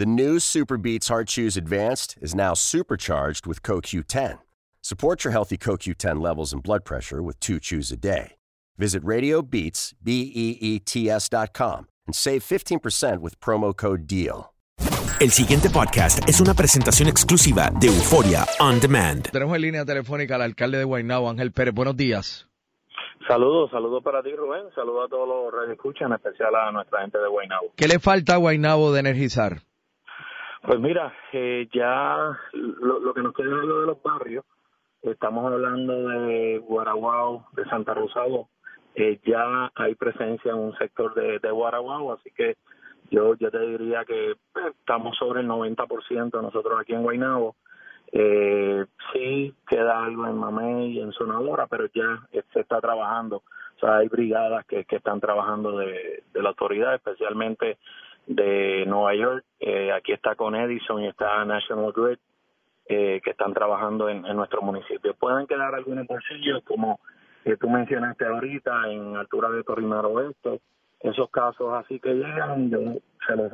The new Super Beats Heart Chews Advanced is now supercharged with CoQ10. Support your healthy CoQ10 levels and blood pressure with two chews a day. Visit RadioBeats, B-E-E-T-S dot com and save 15% with promo code DEAL. El siguiente podcast es una presentación exclusiva de Euforia On Demand. Tenemos en línea telefónica al alcalde de Guaynabo, Ángel Pérez. Buenos días. Saludos, saludos para ti, Rubén. Saludos a todos los radioescuchas, en especial a nuestra gente de Guaynabo. ¿Qué le falta a Guaynabo de energizar? Pues mira, eh, ya lo, lo que nos queda es de los barrios. Estamos hablando de Guaraguao, de Santa Rosado. Eh, ya hay presencia en un sector de, de Guaraguao, así que yo, yo te diría que eh, estamos sobre el 90% nosotros aquí en Guaynabo. Eh, sí queda algo en Mamey y en Sonadora, pero ya se está trabajando. O sea, hay brigadas que, que están trabajando de, de la autoridad, especialmente de Nueva York. Eh, aquí está con Edison y está National Grid, eh, que están trabajando en, en nuestro municipio. Pueden quedar algunos bolsillos, como que tú mencionaste ahorita, en altura de Torrimaro Oeste. Esos casos así que llegan, yo se los,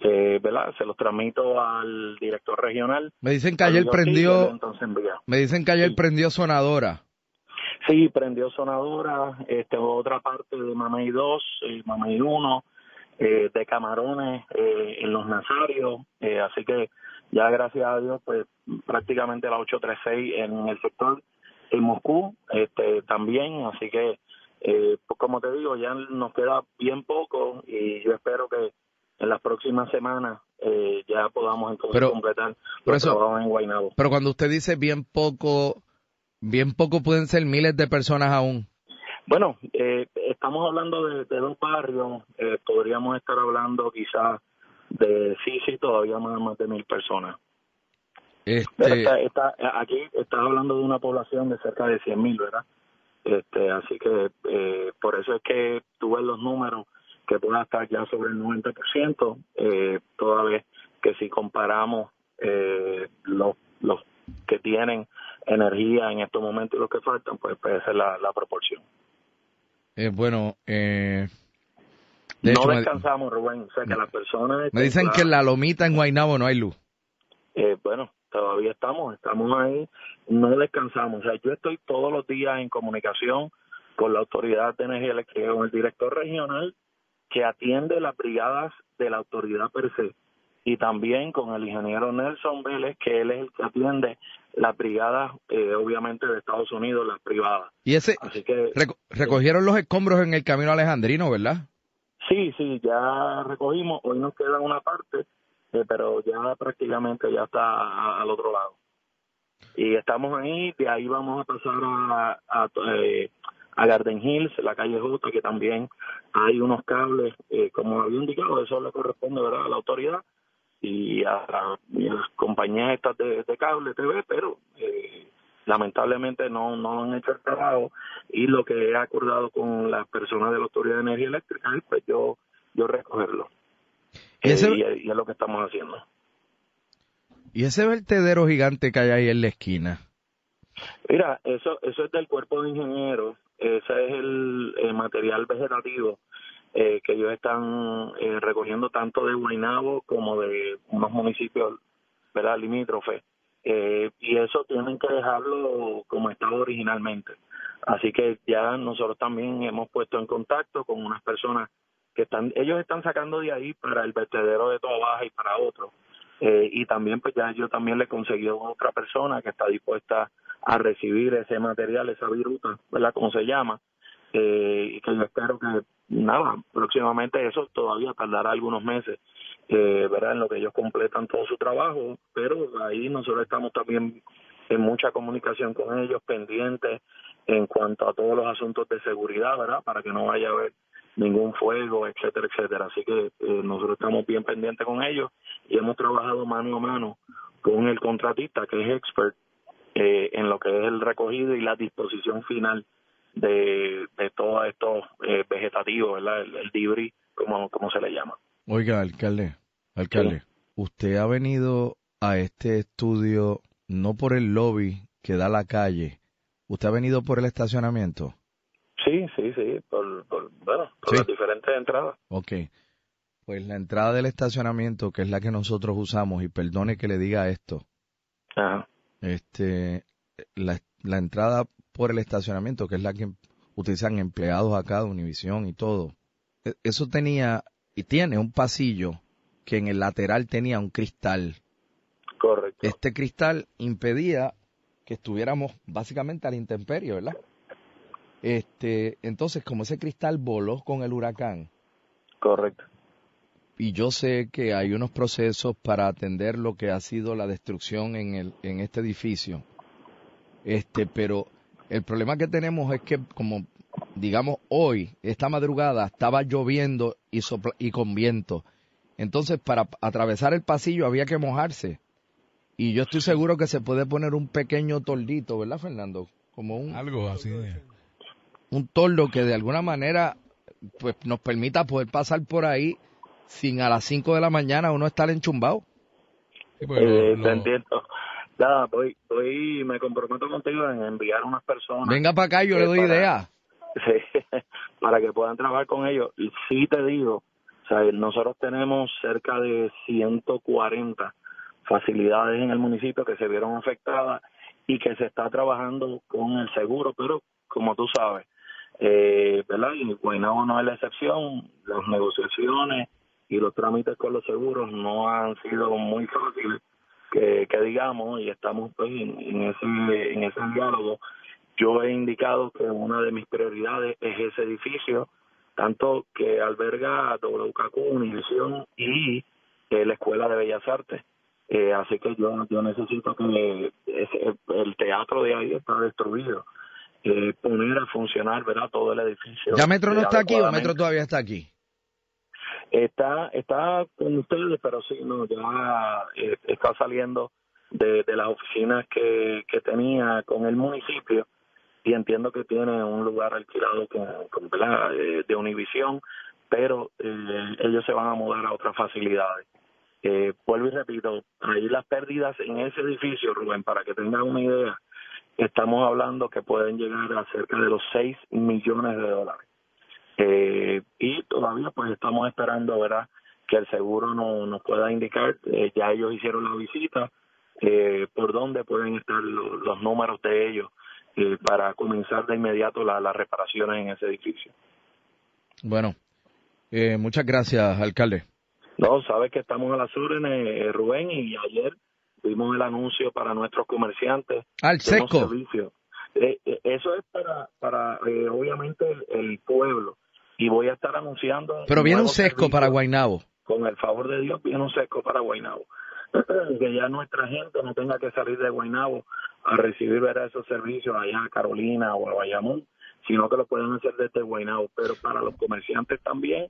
eh, ¿verdad? Se los transmito al director regional. Me dicen que ayer prendió, Entonces me dicen que ayer prendió Sonadora. Sí, prendió Sonadora, este, otra parte de Mamey 2, eh, Mamey 1, eh, de Camarones eh, en los Nazarios, eh, así que ya gracias a Dios, pues prácticamente la 836 en el sector en Moscú este, también, así que eh, pues como te digo, ya nos queda bien poco y yo espero que en las próximas semanas eh, ya podamos entonces Pero, completar los eso- en Guaynabo. Pero cuando usted dice bien poco, bien poco pueden ser miles de personas aún. Bueno, eh, estamos hablando de, de dos barrios, eh, podríamos estar hablando quizás de sí, sí, todavía más, más de mil personas. Este, está, está- aquí estás hablando de una población de cerca de 100 mil, ¿verdad? Este, así que eh, por eso es que tú ves los números que pueda estar ya sobre el 90%, eh, toda vez que si comparamos eh, los, los que tienen energía en estos momentos y los que faltan, pues puede ser la, la proporción. Eh, bueno, eh, de no descansamos, Rubén. O sea, que las personas... Me dicen que en la lomita en Guaynabo no hay luz. Eh, bueno, todavía estamos, estamos ahí, no descansamos. O sea, yo estoy todos los días en comunicación con la Autoridad de Energía Eléctrica, con el director regional que atiende las brigadas de la autoridad per se y también con el ingeniero Nelson Vélez, que él es el que atiende las brigadas, eh, obviamente, de Estados Unidos, las privadas. Y ese, Así que, recogieron los escombros en el camino alejandrino, ¿verdad? Sí, sí, ya recogimos, hoy nos queda una parte, eh, pero ya prácticamente ya está al otro lado. Y estamos ahí, de ahí vamos a pasar a, a, eh, a Garden Hills, la calle J, que también hay unos cables, eh, como había indicado, eso le corresponde ¿verdad? a la autoridad y a, las compañías estas de, cable TV, pero eh, lamentablemente no, no han hecho el trabajo y lo que he acordado con las personas de la Autoridad de Energía Eléctrica es pues yo, yo recogerlo. ¿Y, eh, y, es lo que estamos haciendo. ¿Y ese vertedero gigante que hay ahí en la esquina? Mira, eso, eso es del cuerpo de ingenieros ese es el, material vegetativo eh, que ellos están eh, recogiendo tanto de Guaynabo como de unos municipios ¿verdad? limítrofes. Eh, y eso tienen que dejarlo como estaba originalmente. Así que ya nosotros también hemos puesto en contacto con unas personas que están, ellos están sacando de ahí para el vertedero de Toa Baja y para otros. Eh, y también pues ya yo también le conseguí a otra persona que está dispuesta a recibir ese material, esa viruta, ¿verdad? Como se llama, y que yo espero que, nada, próximamente eso todavía tardará algunos meses, eh, ¿verdad? En lo que ellos completan todo su trabajo, pero ahí nosotros estamos también en mucha comunicación con ellos, pendientes en cuanto a todos los asuntos de seguridad, ¿verdad? Para que no vaya a haber ningún fuego, etcétera, etcétera. Así que eh, nosotros estamos bien pendientes con ellos y hemos trabajado mano a mano con el contratista que es expert eh, en lo que es el recogido y la disposición final de, de todos estos vegetativos, ¿verdad? El, el dibri, como, como se le llama. Oiga, alcalde, alcalde, usted ha venido a este estudio no por el lobby que da la calle, usted ha venido por el estacionamiento. Sí, sí, sí, por, por bueno, por las diferentes entradas. Ok. Pues la entrada del estacionamiento, que es la que nosotros usamos, y perdone que le diga esto, Ajá este, la, la entrada por el estacionamiento, que es la que utilizan empleados acá de Univisión y todo, e, eso tenía y tiene un pasillo que en el lateral tenía un cristal. Correcto. Este cristal impedía que estuviéramos básicamente al intemperio, ¿verdad? Este, entonces, como ese cristal voló con el huracán. Correcto y yo sé que hay unos procesos para atender lo que ha sido la destrucción en, el, en este edificio. Este, pero el problema que tenemos es que como digamos hoy, esta madrugada estaba lloviendo y, y con viento. Entonces para atravesar el pasillo había que mojarse. Y yo estoy seguro que se puede poner un pequeño toldito, ¿verdad, Fernando? Como un algo así. Un toldo que de alguna manera pues nos permita poder pasar por ahí sin a las 5 de la mañana uno estar enchumbado. Pues, eh, Te entiendo. Nada, voy, voy, me comprometo contigo en enviar unas personas. Venga para acá, yo le doy idea. Sí, para que puedan trabajar con ellos. Y sí te digo, o sea, nosotros tenemos cerca de 140 facilidades en el municipio que se vieron afectadas y que se está trabajando con el seguro, pero como tú sabes, eh, ¿verdad? Y Guaynabo no es la excepción, las negociaciones y los trámites con los seguros no han sido muy fáciles que, digamos y estamos pues en, ese en ese diálogo yo he indicado que una de mis prioridades es ese edificio tanto que alberga WKQ Univisión y eh, la Escuela de Bellas Artes. Eh, así que yo yo necesito que el teatro de ahí está destruido. Eh, poner a funcionar verdad todo el edificio. Ya Metro no está aquí o Metro todavía está aquí Está, está con ustedes, pero sí, no, ya eh, está saliendo de, las oficinas que, que tenía con el municipio y entiendo que tiene un lugar alquilado con, con de, de Univisión pero eh, ellos se van a mudar a otras facilidades. Eh, vuelvo y repito, ahí las pérdidas en ese edificio, Rubén, para que tengan una idea, estamos hablando que pueden llegar a cerca de los 6 millones de dólares. Eh, y todavía pues estamos esperando, ¿verdad?, que el seguro no, nos pueda indicar, eh, ya ellos hicieron la visita, eh, por dónde pueden estar los números de ellos eh, para comenzar de inmediato las reparaciones en ese edificio. Bueno, eh, muchas gracias, alcalde. No, sabes que estamos a las órdenes, eh, Rubén, y ayer vimos el anuncio para nuestros comerciantes. Al seco. Eh, eso es para, para eh, obviamente, el pueblo. Y voy a estar anunciando. Pero viene un sesco para Guainabo. Con el favor de Dios, viene un sesco para Guainabo. que ya nuestra gente no tenga que salir de Guainabo a recibir ver esos servicios allá a Carolina o a Bayamón, sino que lo pueden hacer desde Guainabo. Pero para los comerciantes también,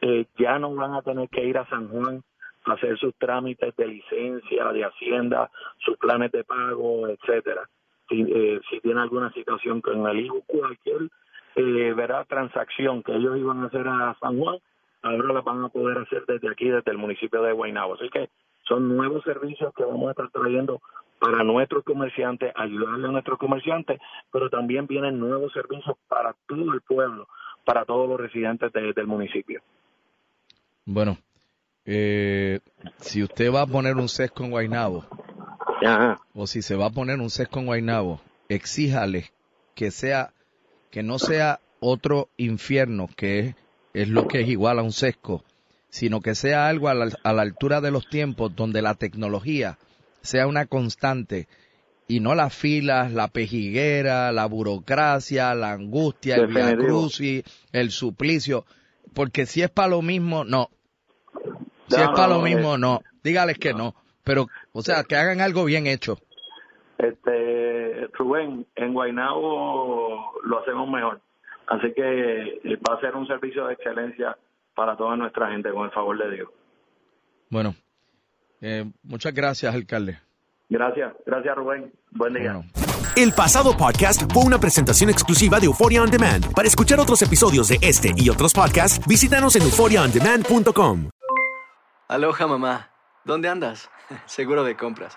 eh, ya no van a tener que ir a San Juan a hacer sus trámites de licencia, de hacienda, sus planes de pago, etcétera. Si, eh, si tiene alguna situación con el hijo, cualquier eh, verá transacción que ellos iban a hacer a San Juan, ahora la van a poder hacer desde aquí, desde el municipio de Guaynabo. Así que son nuevos servicios que vamos a estar trayendo para nuestros comerciantes, ayudarle a nuestros comerciantes, pero también vienen nuevos servicios para todo el pueblo, para todos los residentes del municipio. Bueno, eh, si usted va a poner un sesco en Guaynabo, o si se va a poner un sesco en Guaynabo, exíjale que sea, que no sea otro infierno, que es, es lo que es igual a un sesco, sino que sea algo a la, a la altura de los tiempos donde la tecnología sea una constante y no las filas, la pejiguera, la burocracia, la angustia, el via crucis, el suplicio, porque si es para lo mismo, no. Si es para lo mismo, no. Dígales que no. Pero, o sea, que hagan algo bien hecho. Este, Rubén, en Guaynabo lo hacemos mejor. Así que eh, va a ser un servicio de excelencia para toda nuestra gente, con el favor de Dios. Bueno, eh, muchas gracias, alcalde. Gracias, gracias Rubén. Buen día. El pasado podcast fue una presentación exclusiva de Euphoria On Demand. Para escuchar otros episodios de este y otros podcasts, visítanos en euphoriaondemand.com. Aloha mamá, ¿dónde andas? Seguro de compras.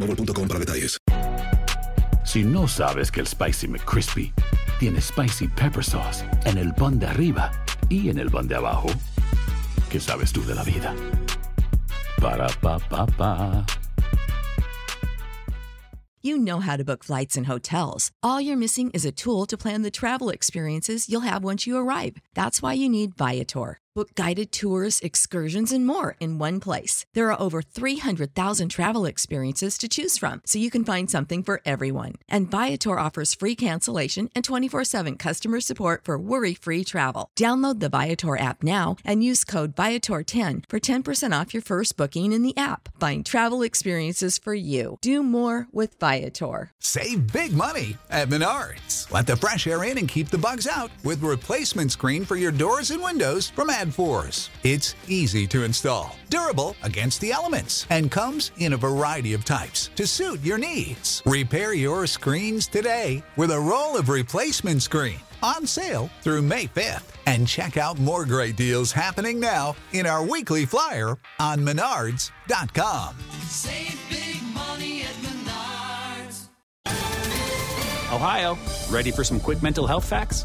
boostmobile.com para detalles. Si no sabes que el Spicy McCrispy tiene Spicy Pepper Sauce en el pan de arriba y en el pan de abajo, ¿qué sabes tú de la vida? Para, pa, pa, pa. You know how to book flights and hotels. All you're missing is a tool to plan the travel experiences you'll have once you arrive. That's why you need Viator. Book guided tours, excursions, and more in one place. There are over 300,000 travel experiences to choose from, so you can find something for everyone. And Viator offers free cancellation and 24 7 customer support for worry free travel. Download the Viator app now and use code Viator10 for 10% off your first booking in the app. Find travel experiences for you. Do more with Viator. Save big money at Menards. Let the fresh air in and keep the bugs out with replacement screen for your doors and windows from AdForce. It's easy to install, durable against the elements, and comes in a variety of types to suit your needs. Repair your screens today with a roll of replacement screen on sale through May 5th. And check out more great deals happening now in our weekly flyer on menards.com. Save big money at Menards. Ohio, ready for some quick mental health facts?